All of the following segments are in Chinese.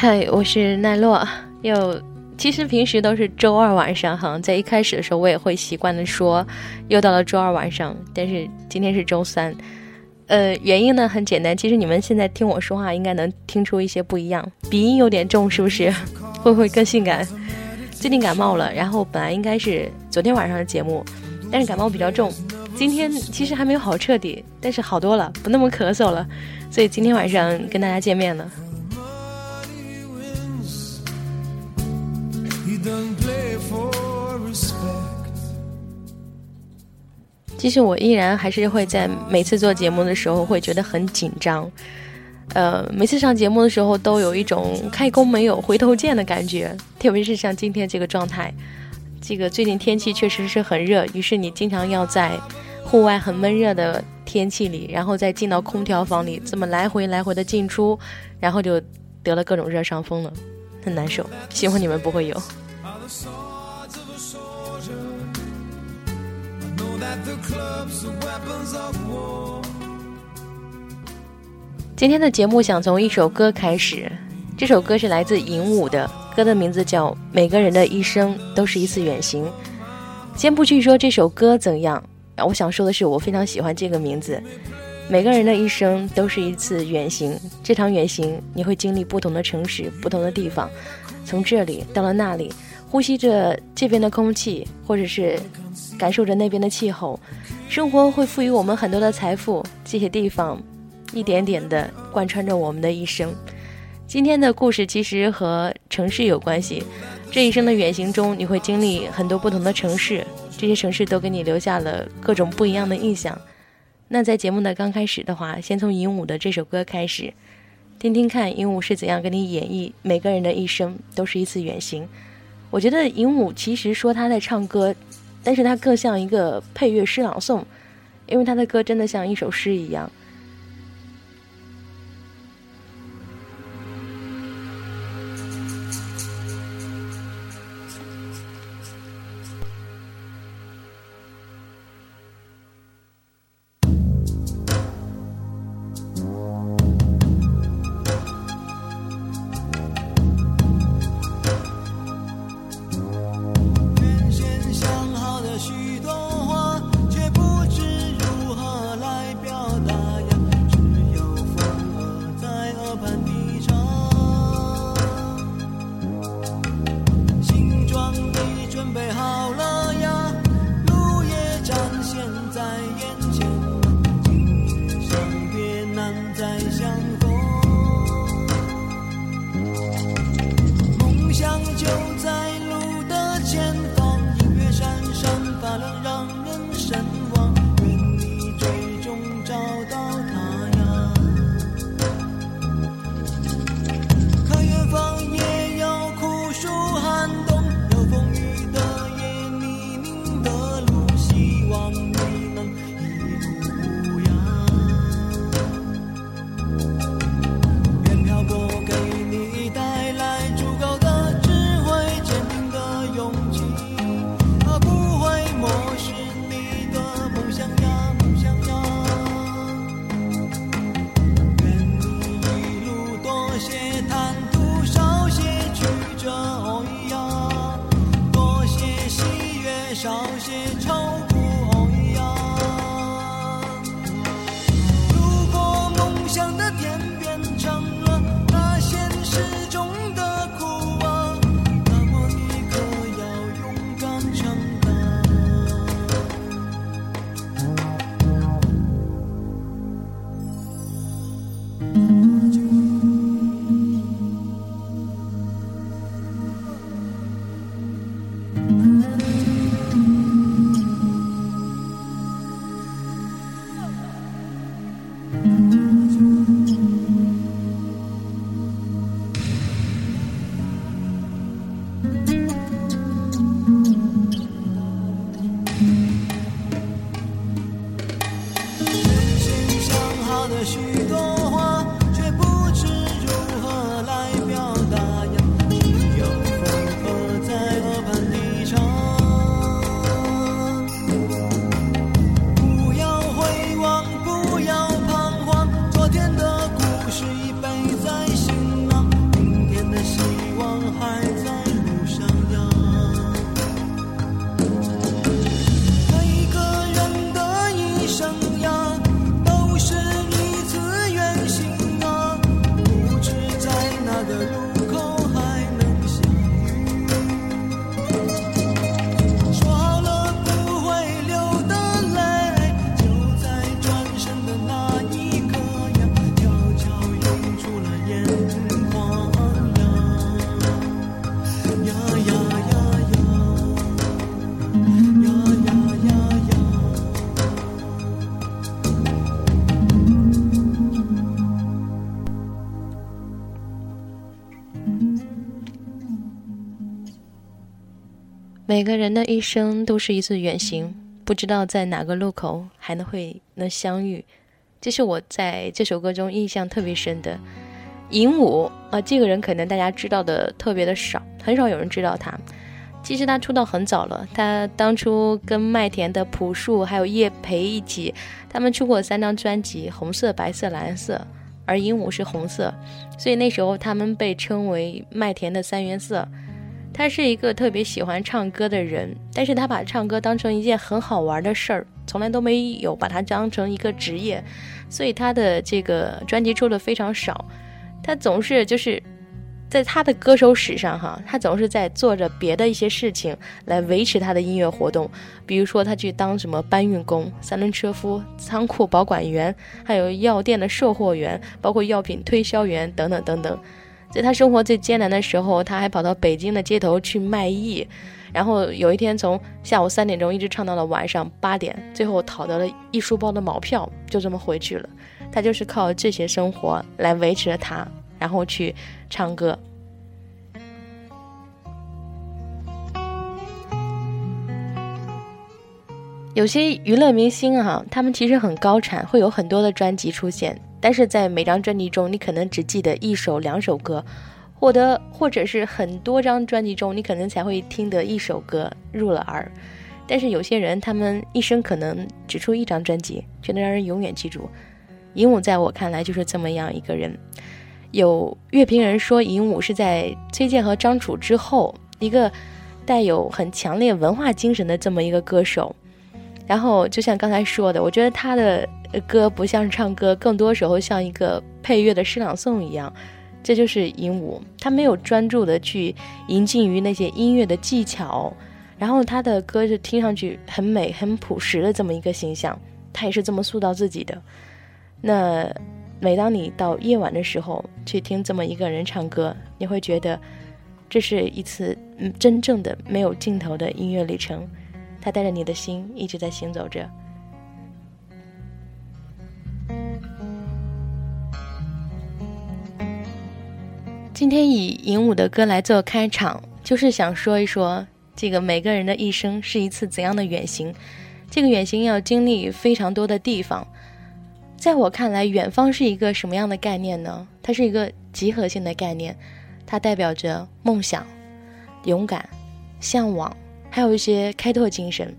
嗨，我是奈落。又其实平时都是周二晚上哈，在一开始的时候我也会习惯的说，又到了周二晚上。但是今天是周三，呃，原因呢很简单，其实你们现在听我说话应该能听出一些不一样，鼻音有点重，是不是？会不会更性感？最近感冒了，然后本来应该是昨天晚上的节目，但是感冒比较重，今天其实还没有好彻底，但是好多了，不那么咳嗽了，所以今天晚上跟大家见面了。其实我依然还是会在每次做节目的时候会觉得很紧张，呃，每次上节目的时候都有一种开弓没有回头箭的感觉，特别是像今天这个状态，这个最近天气确实是很热，于是你经常要在户外很闷热的天气里，然后再进到空调房里，这么来回来回的进出，然后就得了各种热伤风了，很难受。希望你们不会有。Sides of a soldier know that the clubs are weapons of war 今天的节目想从一首歌开始，这首歌是来自尹武的，歌的名字叫《每个人的一生都是一次远行》。先不去说这首歌怎样，我想说的是，我非常喜欢这个名字。每个人的一生都是一次远行，这场远行你会经历不同的城市、不同的地方，从这里到了那里。呼吸着这边的空气，或者是感受着那边的气候，生活会赋予我们很多的财富。这些地方，一点点的贯穿着我们的一生。今天的故事其实和城市有关系。这一生的远行中，你会经历很多不同的城市，这些城市都给你留下了各种不一样的印象。那在节目的刚开始的话，先从鹦鹉的这首歌开始，听听看鹦鹉是怎样给你演绎每个人的一生都是一次远行。我觉得鹦鹉其实说他在唱歌，但是他更像一个配乐诗朗诵，因为他的歌真的像一首诗一样。每个人的一生都是一次远行，不知道在哪个路口还能会能相遇。这是我在这首歌中印象特别深的。尹武啊，这个人可能大家知道的特别的少，很少有人知道他。其实他出道很早了，他当初跟麦田的朴树还有叶培一起，他们出过三张专辑，红色、白色、蓝色，而鹦鹉是红色，所以那时候他们被称为麦田的三原色。他是一个特别喜欢唱歌的人，但是他把唱歌当成一件很好玩的事儿，从来都没有把它当成一个职业，所以他的这个专辑出的非常少，他总是就是。在他的歌手史上，哈，他总是在做着别的一些事情来维持他的音乐活动。比如说，他去当什么搬运工、三轮车夫、仓库保管员，还有药店的售货员，包括药品推销员等等等等。在他生活最艰难的时候，他还跑到北京的街头去卖艺，然后有一天从下午三点钟一直唱到了晚上八点，最后讨得了一书包的毛票，就这么回去了。他就是靠这些生活来维持着他。然后去唱歌。有些娱乐明星啊，他们其实很高产，会有很多的专辑出现，但是在每张专辑中，你可能只记得一首、两首歌，或者或者是很多张专辑中，你可能才会听得一首歌入了耳。但是有些人，他们一生可能只出一张专辑，却能让人永远记住。鹦鹉在我看来就是这么样一个人。有乐评人说，尹武是在崔健和张楚之后一个带有很强烈文化精神的这么一个歌手。然后，就像刚才说的，我觉得他的歌不像唱歌，更多时候像一个配乐的诗朗诵一样。这就是尹武，他没有专注的去迎进于那些音乐的技巧，然后他的歌就听上去很美、很朴实的这么一个形象。他也是这么塑造自己的。那。每当你到夜晚的时候去听这么一个人唱歌，你会觉得这是一次真正的没有尽头的音乐旅程。他带着你的心一直在行走着。今天以尹武的歌来做开场，就是想说一说这个每个人的一生是一次怎样的远行。这个远行要经历非常多的地方。在我看来，远方是一个什么样的概念呢？它是一个集合性的概念，它代表着梦想、勇敢、向往，还有一些开拓精神。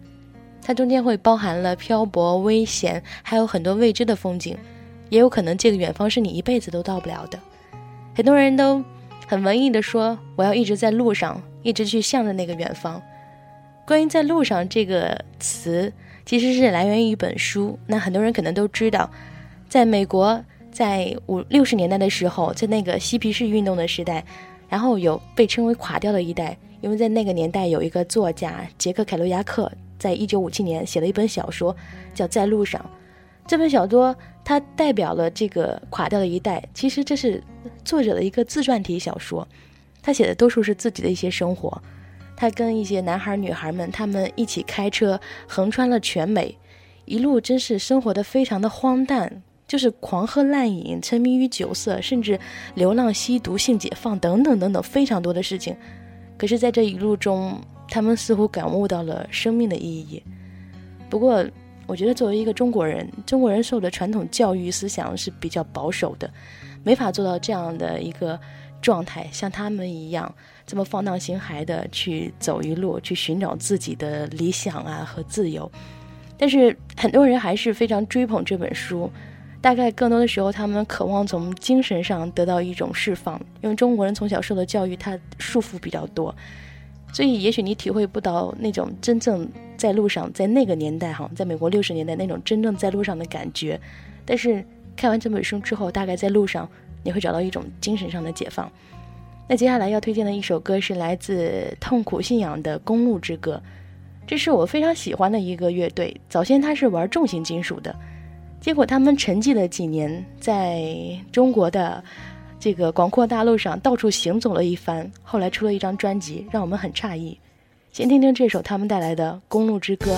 它中间会包含了漂泊、危险，还有很多未知的风景。也有可能这个远方是你一辈子都到不了的。很多人都很文艺的说：“我要一直在路上，一直去向着那个远方。”关于“在路上”这个词，其实是来源于一本书。那很多人可能都知道。在美国，在五六十年代的时候，在那个嬉皮士运动的时代，然后有被称为“垮掉的一代”，因为在那个年代有一个作家杰克·凯罗亚克，在一九五七年写了一本小说，叫《在路上》。这本小说它代表了这个垮掉的一代。其实这是作者的一个自传体小说，他写的多数是自己的一些生活。他跟一些男孩女孩们，他们一起开车横穿了全美，一路真是生活的非常的荒诞。就是狂喝滥饮、沉迷于酒色，甚至流浪、吸毒、性解放等等等等非常多的事情。可是，在这一路中，他们似乎感悟到了生命的意义。不过，我觉得作为一个中国人，中国人受的传统教育思想是比较保守的，没法做到这样的一个状态，像他们一样这么放荡形骸的去走一路，去寻找自己的理想啊和自由。但是，很多人还是非常追捧这本书。大概更多的时候，他们渴望从精神上得到一种释放，因为中国人从小受的教育，他束缚比较多，所以也许你体会不到那种真正在路上，在那个年代哈，在美国六十年代那种真正在路上的感觉。但是看完这本书之后，大概在路上你会找到一种精神上的解放。那接下来要推荐的一首歌是来自痛苦信仰的《公路之歌》，这是我非常喜欢的一个乐队，早先他是玩重型金属的。结果他们沉寂了几年，在中国的这个广阔大陆上到处行走了一番，后来出了一张专辑，让我们很诧异。先听听这首他们带来的《公路之歌》。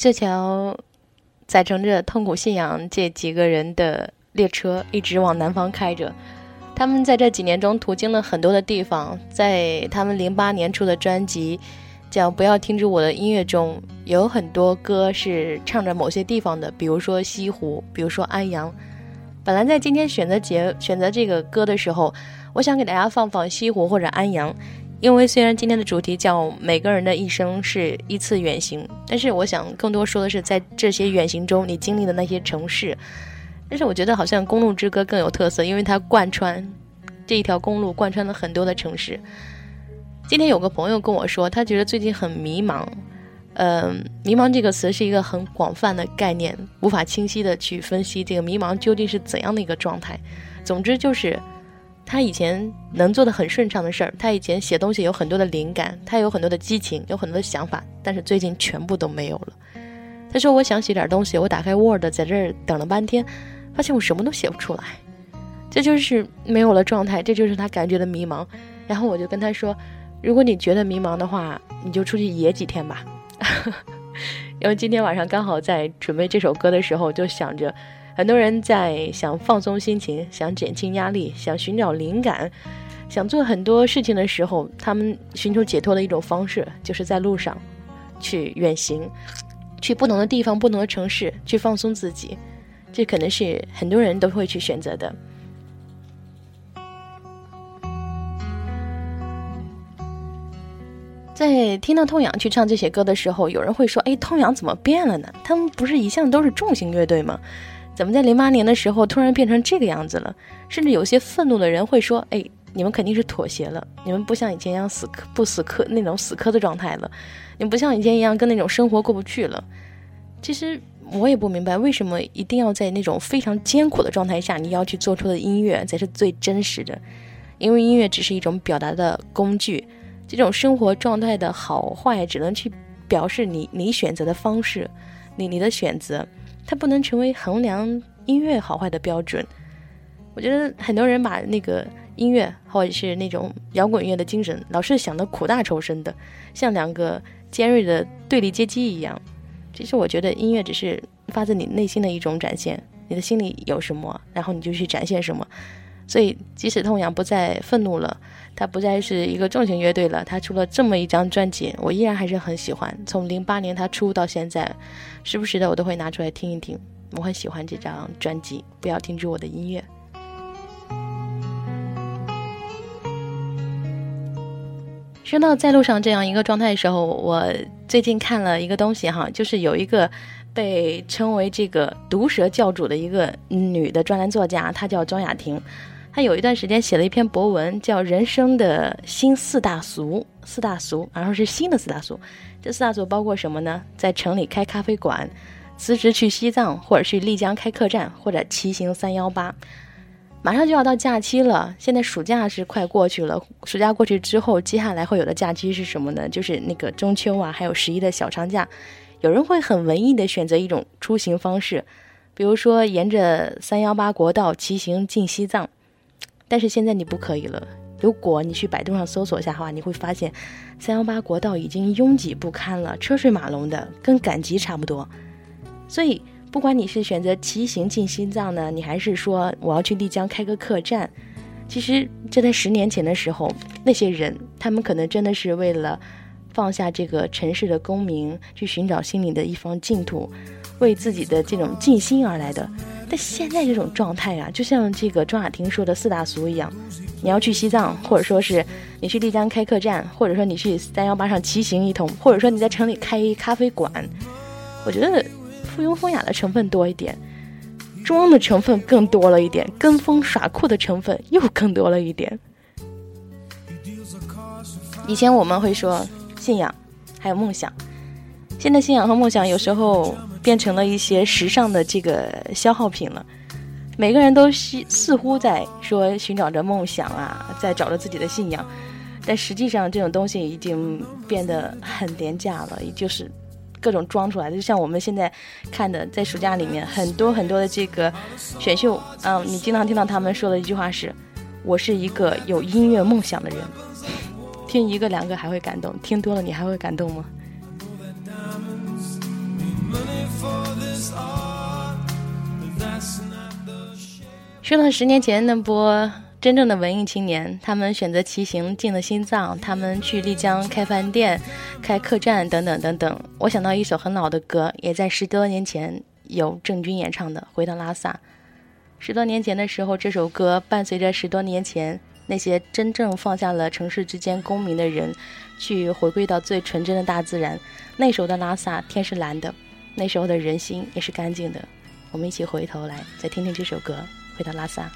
这条载乘着痛苦信仰这几个人的列车一直往南方开着。他们在这几年中途经了很多的地方，在他们零八年出的专辑叫《不要停止我的音乐》中，有很多歌是唱着某些地方的，比如说西湖，比如说安阳。本来在今天选择节选择这个歌的时候，我想给大家放放西湖或者安阳，因为虽然今天的主题叫每个人的一生是一次远行，但是我想更多说的是在这些远行中你经历的那些城市。但是我觉得好像《公路之歌》更有特色，因为它贯穿这一条公路，贯穿了很多的城市。今天有个朋友跟我说，他觉得最近很迷茫。嗯，迷茫这个词是一个很广泛的概念，无法清晰的去分析这个迷茫究竟是怎样的一个状态。总之就是，他以前能做的很顺畅的事儿，他以前写东西有很多的灵感，他有很多的激情，有很多的想法，但是最近全部都没有了。他说：“我想写点东西，我打开 Word，在这儿等了半天，发现我什么都写不出来，这就是没有了状态，这就是他感觉的迷茫。”然后我就跟他说：“如果你觉得迷茫的话，你就出去野几天吧。” 因为今天晚上刚好在准备这首歌的时候，就想着很多人在想放松心情、想减轻压力、想寻找灵感、想做很多事情的时候，他们寻求解脱的一种方式，就是在路上去远行，去不同的地方、不同的城市去放松自己。这可能是很多人都会去选择的。在听到痛仰去唱这些歌的时候，有人会说：“哎，痛仰怎么变了呢？他们不是一向都是重型乐队吗？怎么在零八年的时候突然变成这个样子了？”甚至有些愤怒的人会说：“哎，你们肯定是妥协了，你们不像以前一样死磕不死磕那种死磕的状态了，你不像以前一样跟那种生活过不去了。”其实我也不明白，为什么一定要在那种非常艰苦的状态下，你要去做出的音乐才是最真实的？因为音乐只是一种表达的工具。这种生活状态的好坏，只能去表示你你选择的方式，你你的选择，它不能成为衡量音乐好坏的标准。我觉得很多人把那个音乐或者是那种摇滚乐的精神，老是想的苦大仇深的，像两个尖锐的对立阶级一样。其实我觉得音乐只是发自你内心的一种展现，你的心里有什么，然后你就去展现什么。所以即使痛痒不再愤怒了，他不再是一个重型乐队了，他出了这么一张专辑，我依然还是很喜欢。从零八年他出到现在，时不时的我都会拿出来听一听，我很喜欢这张专辑。不要停止我的音乐。说到在路上这样一个状态的时候，我最近看了一个东西哈，就是有一个被称为这个毒舌教主的一个女的专栏作家，她叫庄雅婷。他有一段时间写了一篇博文，叫《人生的新四大俗》，四大俗，然后是新的四大俗。这四大俗包括什么呢？在城里开咖啡馆，辞职去西藏，或者去丽江开客栈，或者骑行三幺八。马上就要到假期了，现在暑假是快过去了。暑假过去之后，接下来会有的假期是什么呢？就是那个中秋啊，还有十一的小长假。有人会很文艺的选择一种出行方式，比如说沿着三幺八国道骑行进西藏。但是现在你不可以了。如果你去百度上搜索一下的话，你会发现三幺八国道已经拥挤不堪了，车水马龙的，跟赶集差不多。所以。不管你是选择骑行进西藏呢，你还是说我要去丽江开个客栈，其实这在十年前的时候，那些人他们可能真的是为了放下这个城市的功名，去寻找心里的一方净土，为自己的这种静心而来的。但现在这种状态啊，就像这个庄雅婷说的四大俗一样，你要去西藏，或者说是你去丽江开客栈，或者说你去三幺八上骑行一通，或者说你在城里开一咖啡馆，我觉得。附庸风雅的成分多一点，装的成分更多了一点，跟风耍酷的成分又更多了一点。以前我们会说信仰，还有梦想，现在信仰和梦想有时候变成了一些时尚的这个消耗品了。每个人都似似乎在说寻找着梦想啊，在找着自己的信仰，但实际上这种东西已经变得很廉价了，也就是。各种装出来的，就像我们现在看的，在暑假里面很多很多的这个选秀，嗯，你经常听到他们说的一句话是：“我是一个有音乐梦想的人。”听一个两个还会感动，听多了你还会感动吗？说到十年前那波。真正的文艺青年，他们选择骑行进了西藏，他们去丽江开饭店、开客栈等等等等。我想到一首很老的歌，也在十多年前由郑钧演唱的《回到拉萨》。十多年前的时候，这首歌伴随着十多年前那些真正放下了城市之间功名的人，去回归到最纯真的大自然。那时候的拉萨天是蓝的，那时候的人心也是干净的。我们一起回头来再听听这首歌《回到拉萨》。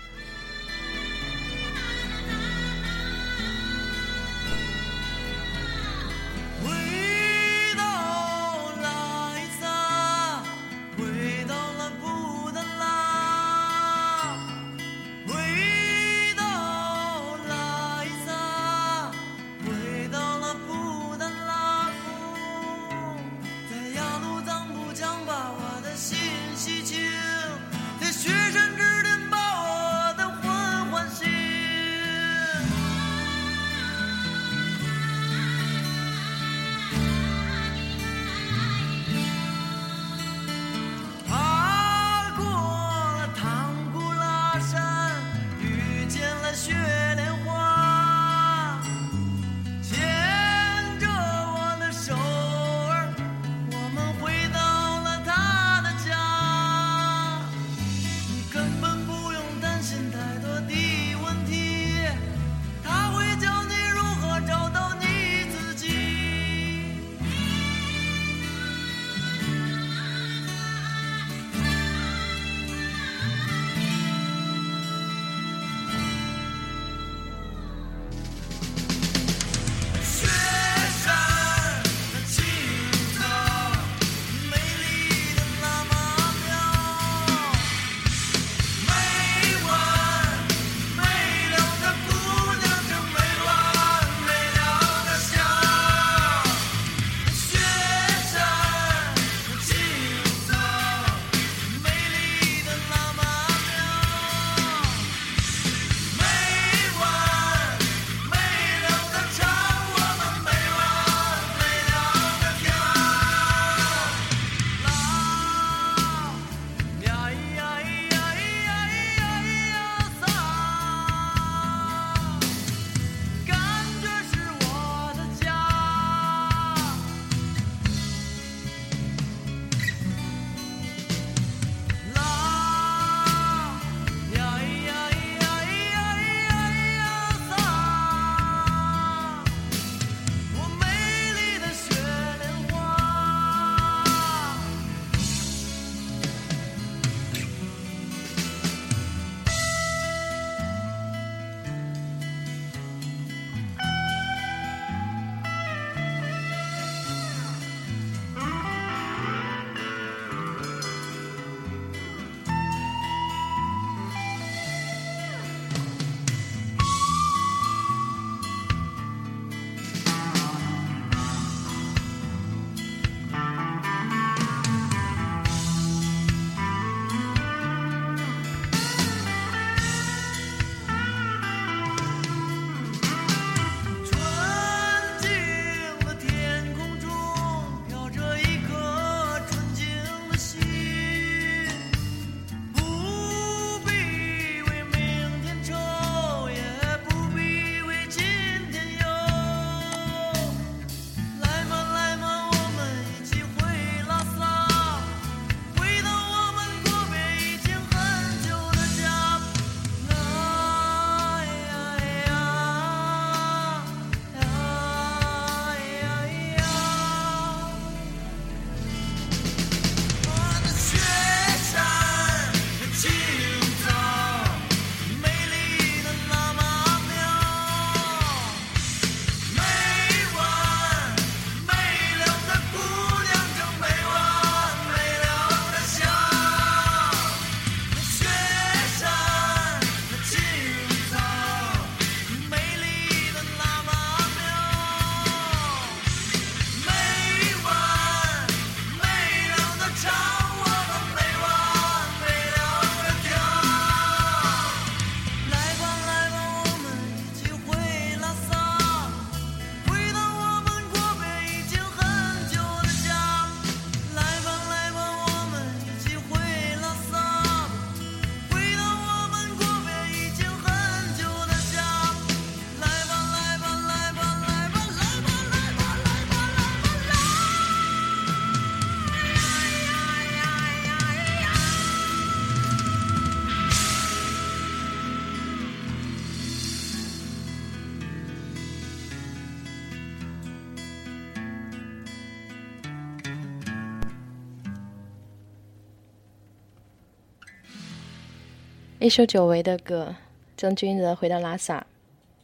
一首久违的歌，郑钧的《回到拉萨》。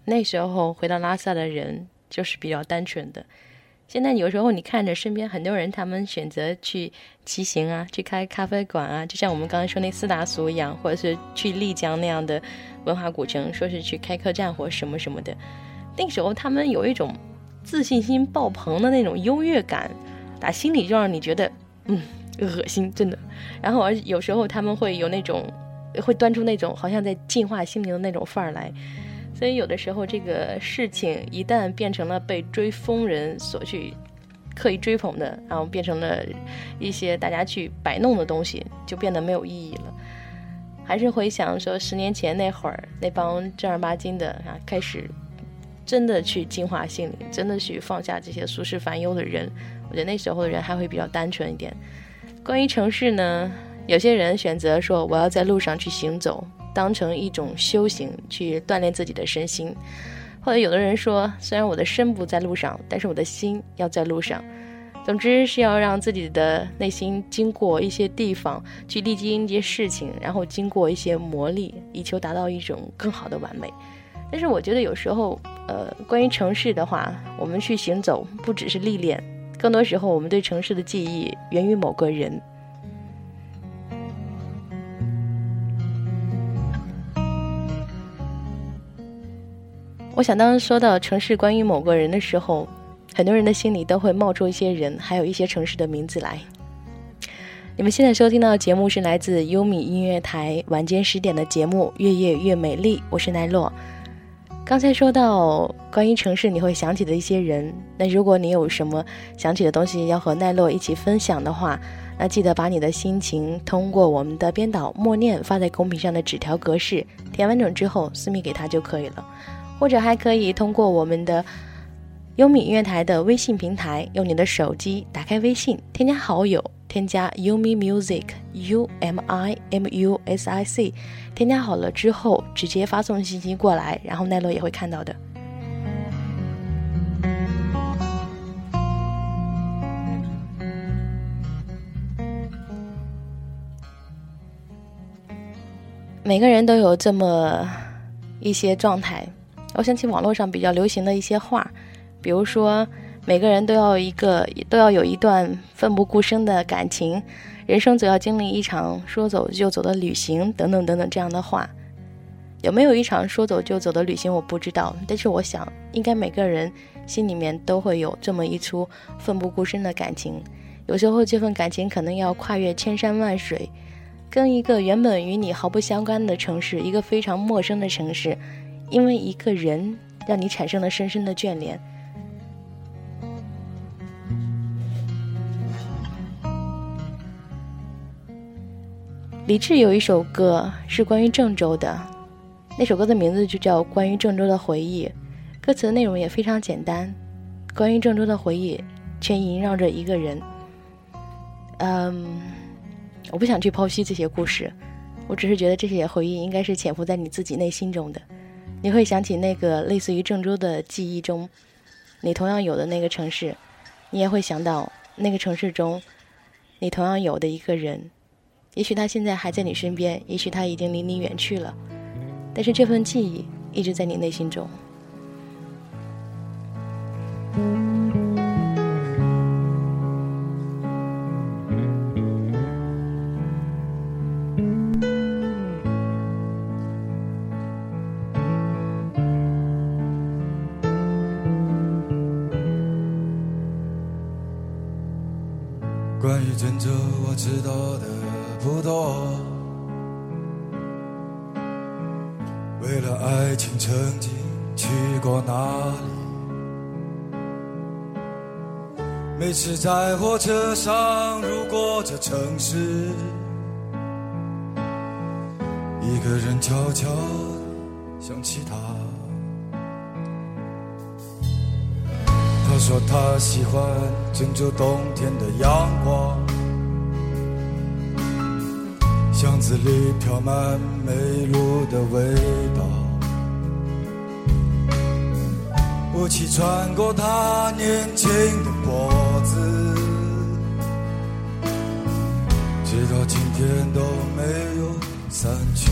那时候回到拉萨的人就是比较单纯的。现在有时候你看着身边很多人，他们选择去骑行啊，去开咖啡馆啊，就像我们刚才说那四大俗一样，或者是去丽江那样的文化古城，说是去开客栈或什么什么的。那时候他们有一种自信心爆棚的那种优越感，打心里就让你觉得嗯恶心，真的。然后而有时候他们会有那种。会端出那种好像在净化心灵的那种范儿来，所以有的时候这个事情一旦变成了被追风人所去刻意追捧的，然后变成了一些大家去摆弄的东西，就变得没有意义了。还是回想说十年前那会儿那帮正儿八经的啊，开始真的去净化心灵，真的去放下这些俗世烦忧的人，我觉得那时候的人还会比较单纯一点。关于城市呢？有些人选择说：“我要在路上去行走，当成一种修行，去锻炼自己的身心。”或者有的人说：“虽然我的身不在路上，但是我的心要在路上。”总之是要让自己的内心经过一些地方，去历经一些事情，然后经过一些磨砺，以求达到一种更好的完美。但是我觉得有时候，呃，关于城市的话，我们去行走不只是历练，更多时候我们对城市的记忆源于某个人。我想，当说到城市关于某个人的时候，很多人的心里都会冒出一些人，还有一些城市的名字来。你们现在收听到的节目是来自优米音乐台晚间十点的节目《越夜越美丽》，我是奈落。刚才说到关于城市，你会想起的一些人，那如果你有什么想起的东西要和奈落一起分享的话，那记得把你的心情通过我们的编导默念发在公屏上的纸条格式，填完整之后私密给他就可以了。或者还可以通过我们的优米音乐台的微信平台，用你的手机打开微信，添加好友，添加 Umi Music U M I M U S I C，添加好了之后，直接发送信息过来，然后奈落也会看到的。每个人都有这么一些状态。我想起网络上比较流行的一些话，比如说每个人都要一个都要有一段奋不顾身的感情，人生总要经历一场说走就走的旅行，等等等等这样的话，有没有一场说走就走的旅行我不知道，但是我想应该每个人心里面都会有这么一出奋不顾身的感情，有时候这份感情可能要跨越千山万水，跟一个原本与你毫不相关的城市，一个非常陌生的城市。因为一个人让你产生了深深的眷恋。李志有一首歌是关于郑州的，那首歌的名字就叫《关于郑州的回忆》，歌词的内容也非常简单，关于郑州的回忆，却萦绕着一个人。嗯，我不想去剖析这些故事，我只是觉得这些回忆应该是潜伏在你自己内心中的。你会想起那个类似于郑州的记忆中，你同样有的那个城市，你也会想到那个城市中，你同样有的一个人，也许他现在还在你身边，也许他已经离你远去了，但是这份记忆一直在你内心中。是在火车上路过这城市，一个人悄悄想起他。他说他喜欢郑州冬天的阳光。巷子里飘满梅露的味道，雾气穿过他年轻的子直到今天都没有散去。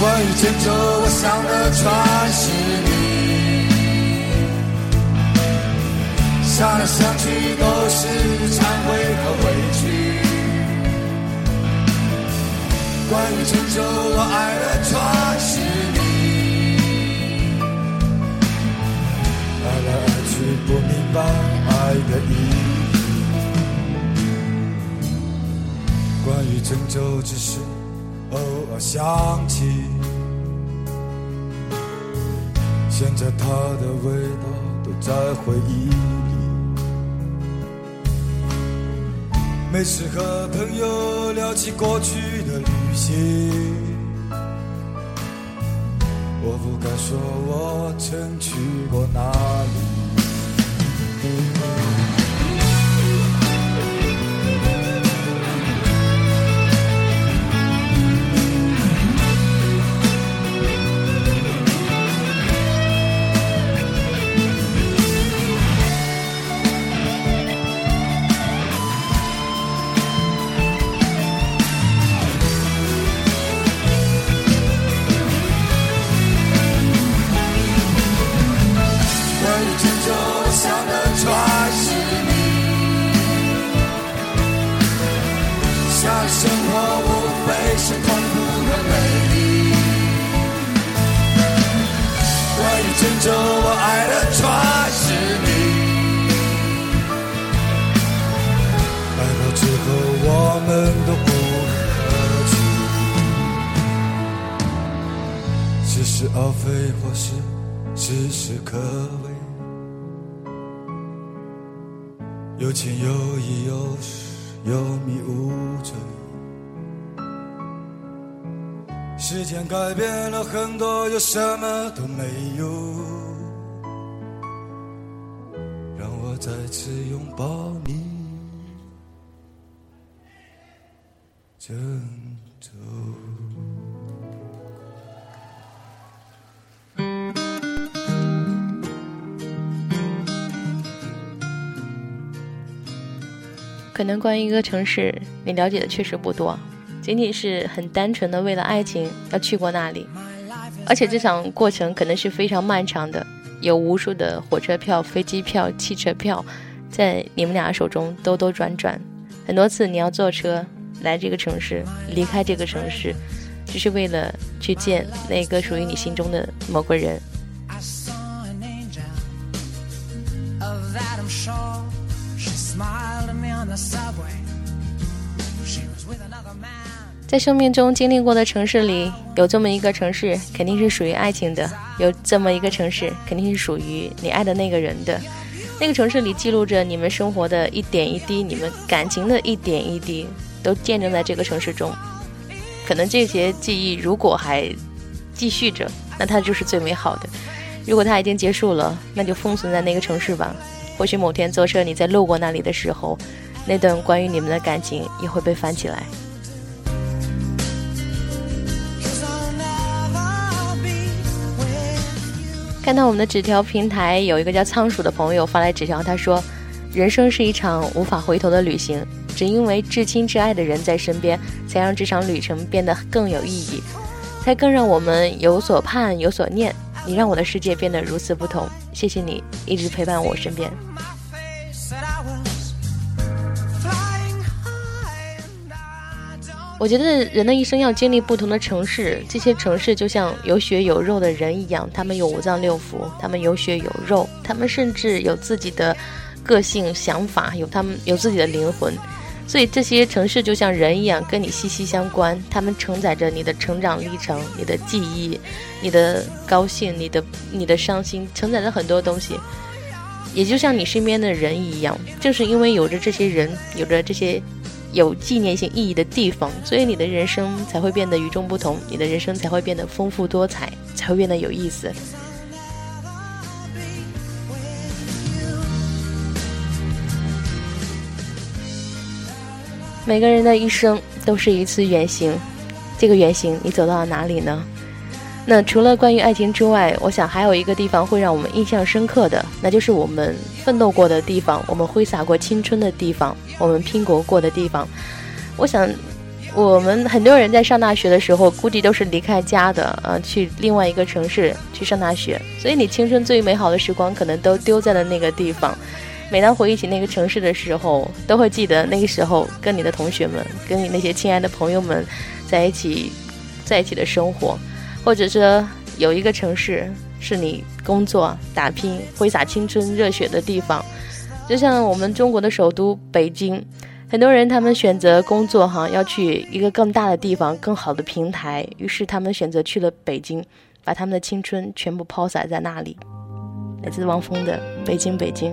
关于郑州，我想的全是你。想来想去，都是忏悔和委屈。关于郑州，我爱的全是。不明白爱的意义。关于郑州，只是。偶尔想起，现在它的味道都在回忆里。每次和朋友聊起过去的旅行，我不敢说我曾去过哪里。Thank you. 是而非，或是只是可悲有情有义有时有迷无醉，时间改变了很多，又什么都没有，让我再次拥抱你，郑州。可能关于一个城市，你了解的确实不多，仅仅是很单纯的为了爱情要去过那里，而且这场过程可能是非常漫长的，有无数的火车票、飞机票、汽车票，在你们俩手中兜兜转转，很多次你要坐车来这个城市，离开这个城市，只是为了去见那个属于你心中的某个人。在生命中经历过的城市里，有这么一个城市，肯定是属于爱情的；有这么一个城市，肯定是属于你爱的那个人的。那个城市里记录着你们生活的一点一滴，你们感情的一点一滴，都见证在这个城市中。可能这些记忆如果还继续着，那它就是最美好的；如果它已经结束了，那就封存在那个城市吧。或许某天坐车你在路过那里的时候，那段关于你们的感情也会被翻起来。看到我们的纸条平台有一个叫仓鼠的朋友发来纸条，他说：“人生是一场无法回头的旅行，只因为至亲至爱的人在身边，才让这场旅程变得更有意义，才更让我们有所盼有所念。你让我的世界变得如此不同，谢谢你一直陪伴我身边。”我觉得人的一生要经历不同的城市，这些城市就像有血有肉的人一样，他们有五脏六腑，他们有血有肉，他们甚至有自己的个性、想法，有他们有自己的灵魂。所以这些城市就像人一样，跟你息息相关，他们承载着你的成长历程、你的记忆、你的高兴、你的你的伤心，承载着很多东西。也就像你身边的人一样，正是因为有着这些人，有着这些。有纪念性意义的地方，所以你的人生才会变得与众不同，你的人生才会变得丰富多彩，才会变得有意思。每个人的一生都是一次远行，这个远行你走到了哪里呢？那除了关于爱情之外，我想还有一个地方会让我们印象深刻的，那就是我们奋斗过的地方，我们挥洒过青春的地方，我们拼搏过的地方。我想，我们很多人在上大学的时候，估计都是离开家的，呃，去另外一个城市去上大学。所以你青春最美好的时光，可能都丢在了那个地方。每当回忆起那个城市的时候，都会记得那个时候跟你的同学们、跟你那些亲爱的朋友们在一起，在一起的生活，或者说有一个城市是你工作、打拼、挥洒青春热血的地方。就像我们中国的首都北京，很多人他们选择工作哈，要去一个更大的地方、更好的平台，于是他们选择去了北京，把他们的青春全部抛洒在那里。来自汪峰的《北京，北京》。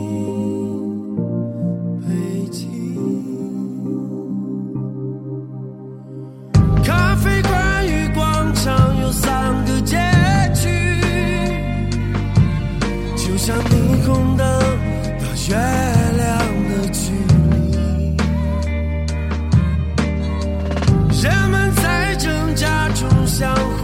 三个结局就像霓虹灯到月亮的距离人们在挣扎中相互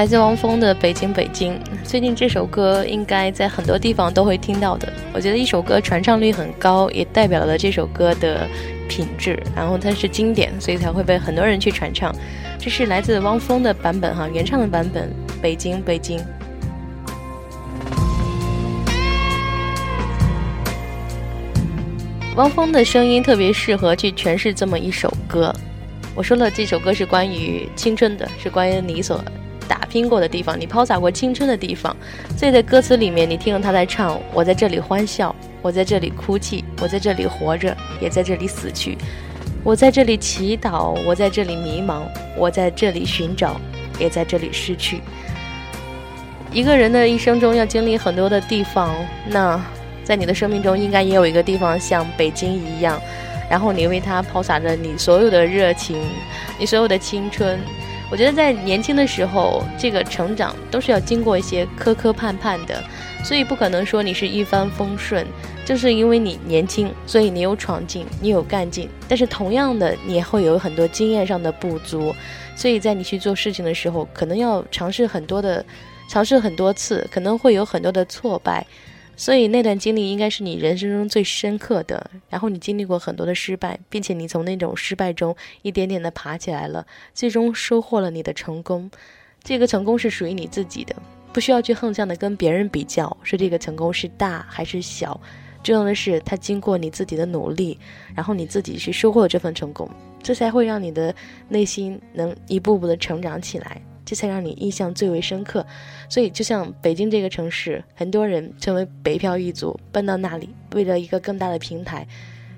来自汪峰的《北京北京》，最近这首歌应该在很多地方都会听到的。我觉得一首歌传唱率很高，也代表了这首歌的品质，然后它是经典，所以才会被很多人去传唱。这是来自汪峰的版本哈，原唱的版本《北京北京》。汪峰的声音特别适合去诠释这么一首歌。我说了，这首歌是关于青春的，是关于你所。拼过的地方，你抛洒过青春的地方，所以在歌词里面，你听了他在唱：“我在这里欢笑，我在这里哭泣，我在这里活着，也在这里死去；我在这里祈祷，我在这里迷茫，我在这里寻找，也在这里失去。”一个人的一生中要经历很多的地方，那在你的生命中应该也有一个地方像北京一样，然后你为他抛洒着你所有的热情，你所有的青春。我觉得在年轻的时候，这个成长都是要经过一些磕磕绊绊的，所以不可能说你是一帆风顺。就是因为你年轻，所以你有闯劲，你有干劲。但是同样的，你也会有很多经验上的不足，所以在你去做事情的时候，可能要尝试很多的，尝试很多次，可能会有很多的挫败。所以那段经历应该是你人生中最深刻的，然后你经历过很多的失败，并且你从那种失败中一点点的爬起来了，最终收获了你的成功。这个成功是属于你自己的，不需要去横向的跟别人比较，说这个成功是大还是小。重要的是，它经过你自己的努力，然后你自己去收获了这份成功，这才会让你的内心能一步步的成长起来。这才让你印象最为深刻，所以就像北京这个城市，很多人成为北漂一族，搬到那里，为了一个更大的平台，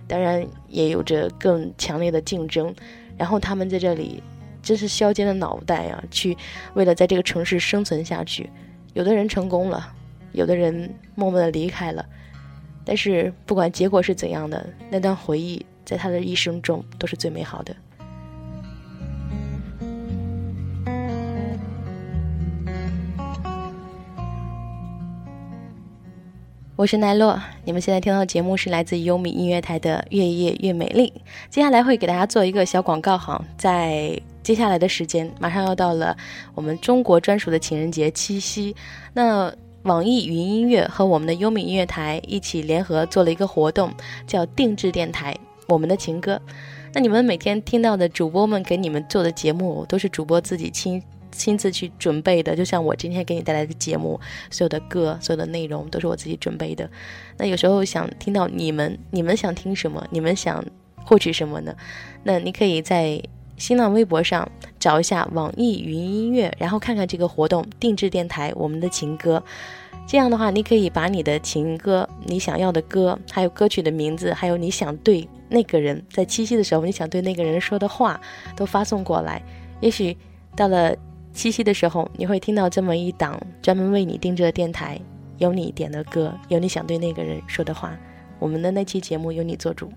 当然也有着更强烈的竞争。然后他们在这里，真是削尖了脑袋啊，去为了在这个城市生存下去。有的人成功了，有的人默默的离开了，但是不管结果是怎样的，那段回忆在他的一生中都是最美好的。我是奈落，你们现在听到的节目是来自优米音乐台的《越夜越美丽》。接下来会给大家做一个小广告哈，在接下来的时间，马上要到了我们中国专属的情人节七夕。那网易云音乐和我们的优米音乐台一起联合做了一个活动，叫定制电台，我们的情歌。那你们每天听到的主播们给你们做的节目，都是主播自己亲。亲自去准备的，就像我今天给你带来的节目，所有的歌，所有的内容都是我自己准备的。那有时候想听到你们，你们想听什么，你们想获取什么呢？那你可以在新浪微博上找一下网易云音乐，然后看看这个活动定制电台我们的情歌。这样的话，你可以把你的情歌、你想要的歌，还有歌曲的名字，还有你想对那个人在七夕的时候你想对那个人说的话，都发送过来。也许到了。七夕的时候，你会听到这么一档专门为你定制的电台，有你点的歌，有你想对那个人说的话。我们的那期节目由你做主。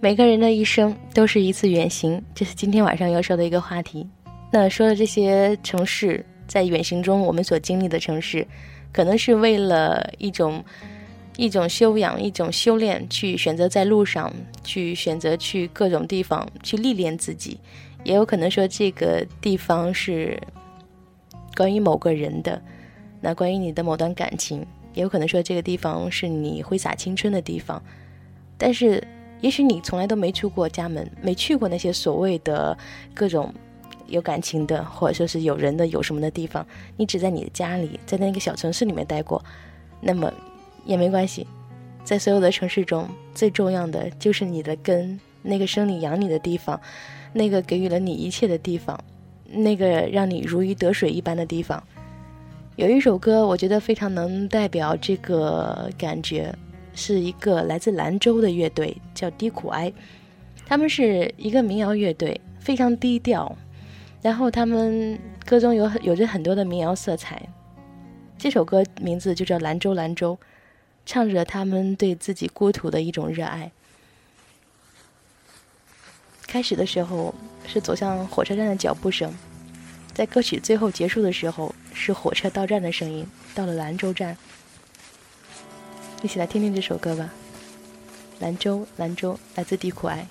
每个人的一生都是一次远行，这是今天晚上要说的一个话题。那说的这些城市，在远行中我们所经历的城市。可能是为了一种一种修养、一种修炼，去选择在路上，去选择去各种地方去历练自己。也有可能说这个地方是关于某个人的，那关于你的某段感情，也有可能说这个地方是你挥洒青春的地方。但是，也许你从来都没出过家门，没去过那些所谓的各种。有感情的，或者说是有人的、有什么的地方，你只在你的家里，在那个小城市里面待过，那么也没关系。在所有的城市中，最重要的就是你的根，那个生你养你的地方，那个给予了你一切的地方，那个让你如鱼得水一般的地方。有一首歌，我觉得非常能代表这个感觉，是一个来自兰州的乐队，叫低苦哀，他们是一个民谣乐队，非常低调。然后他们歌中有有着很多的民谣色彩，这首歌名字就叫《兰州兰州》，唱着他们对自己故土的一种热爱。开始的时候是走向火车站的脚步声，在歌曲最后结束的时候是火车到站的声音，到了兰州站。一起来听听这首歌吧。兰州，兰州，来自地苦爱。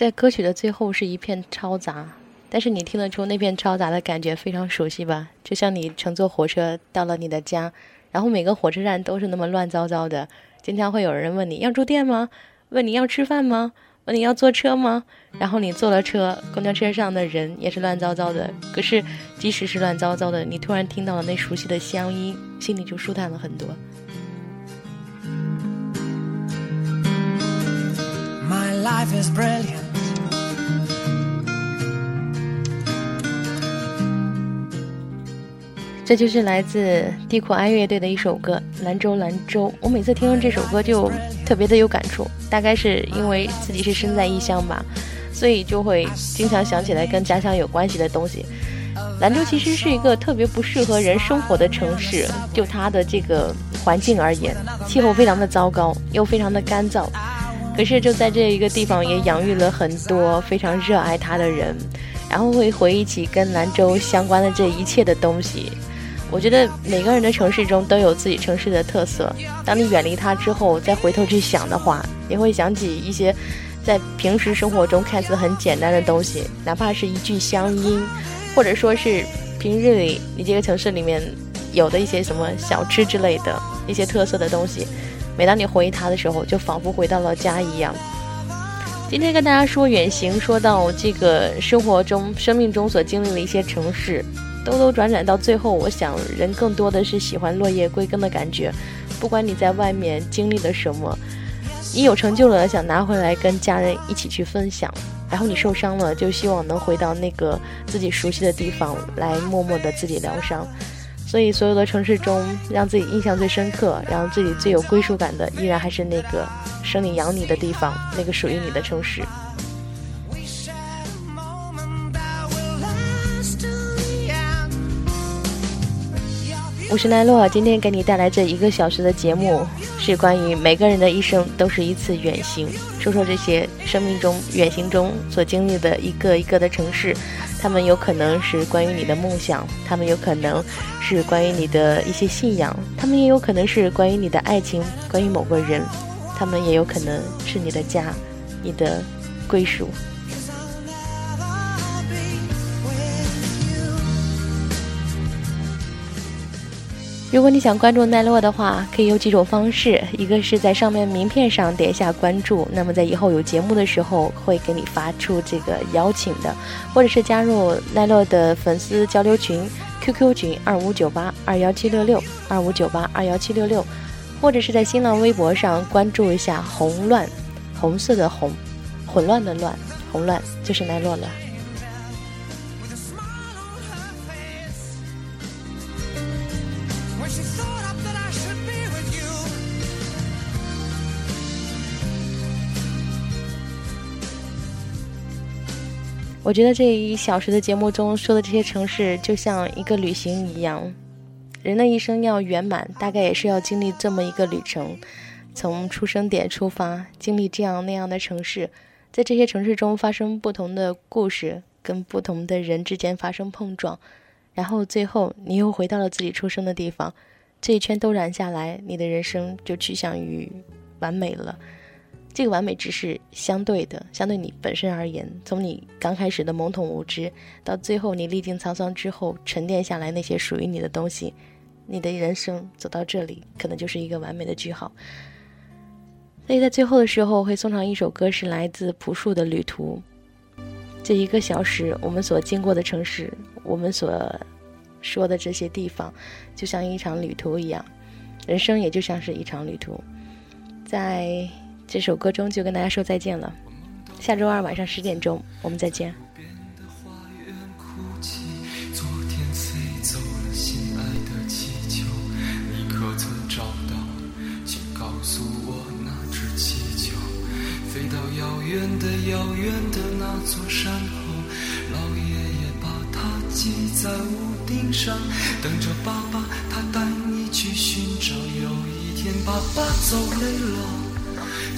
在歌曲的最后是一片嘈杂，但是你听得出那片嘈杂的感觉非常熟悉吧？就像你乘坐火车到了你的家，然后每个火车站都是那么乱糟糟的，经常会有人问你要住店吗？问你要吃饭吗？问你要坐车吗？然后你坐了车，公交车上的人也是乱糟糟的。可是即使是乱糟糟的，你突然听到了那熟悉的乡音，心里就舒坦了很多。My life is brilliant. 这就是来自地库哀乐队的一首歌《兰州兰州》。我每次听到这首歌就特别的有感触，大概是因为自己是身在异乡吧，所以就会经常想起来跟家乡有关系的东西。兰州其实是一个特别不适合人生活的城市，就它的这个环境而言，气候非常的糟糕，又非常的干燥。可是就在这一个地方，也养育了很多非常热爱它的人，然后会回忆起跟兰州相关的这一切的东西。我觉得每个人的城市中都有自己城市的特色。当你远离它之后，再回头去想的话，你会想起一些在平时生活中看似很简单的东西，哪怕是一句乡音，或者说是平日里你这个城市里面有的一些什么小吃之类的一些特色的东西。每当你回忆它的时候，就仿佛回到了家一样。今天跟大家说远行，说到这个生活中、生命中所经历的一些城市。兜兜转转到最后，我想人更多的是喜欢落叶归根的感觉。不管你在外面经历了什么，你有成就了，想拿回来跟家人一起去分享；然后你受伤了，就希望能回到那个自己熟悉的地方来默默的自己疗伤。所以，所有的城市中，让自己印象最深刻、让自己最有归属感的，依然还是那个生你养你的地方，那个属于你的城市。我是奈洛，今天给你带来这一个小时的节目，是关于每个人的一生都是一次远行，说说这些生命中远行中所经历的一个一个的城市，他们有可能是关于你的梦想，他们有可能是关于你的一些信仰，他们也有可能是关于你的爱情，关于某个人，他们也有可能是你的家，你的归属。如果你想关注奈落的话，可以有几种方式：一个是在上面名片上点一下关注，那么在以后有节目的时候会给你发出这个邀请的；或者是加入奈落的粉丝交流群，QQ 群二五九八二幺七六六二五九八二幺七六六；或者是在新浪微博上关注一下“红乱”，红色的红，混乱的乱，红乱就是奈落了。我觉得这一小时的节目中说的这些城市，就像一个旅行一样。人的一生要圆满，大概也是要经历这么一个旅程，从出生点出发，经历这样那样的城市，在这些城市中发生不同的故事，跟不同的人之间发生碰撞，然后最后你又回到了自己出生的地方，这一圈都燃下来，你的人生就趋向于完美了。这个完美只是相对的，相对你本身而言，从你刚开始的懵懂无知，到最后你历经沧桑之后沉淀下来那些属于你的东西，你的人生走到这里，可能就是一个完美的句号。所以在最后的时候会送上一首歌，是来自朴树的《旅途》。这一个小时，我们所经过的城市，我们所说的这些地方，就像一场旅途一样，人生也就像是一场旅途，在。这首歌中就跟大家说再见了，下周二晚上十点钟我们再见。昨天飞走了心爱的气球，你可曾找到？请告诉我那只气球，飞到遥远的遥远的那座山后，老爷爷把它系在屋顶上，等着爸爸他带你去寻找。有一天爸爸走累了。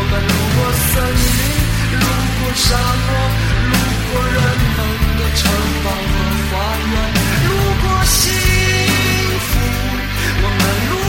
我们路过森林，路过沙漠，路过人们的城堡和花园，路过幸福，我们。路。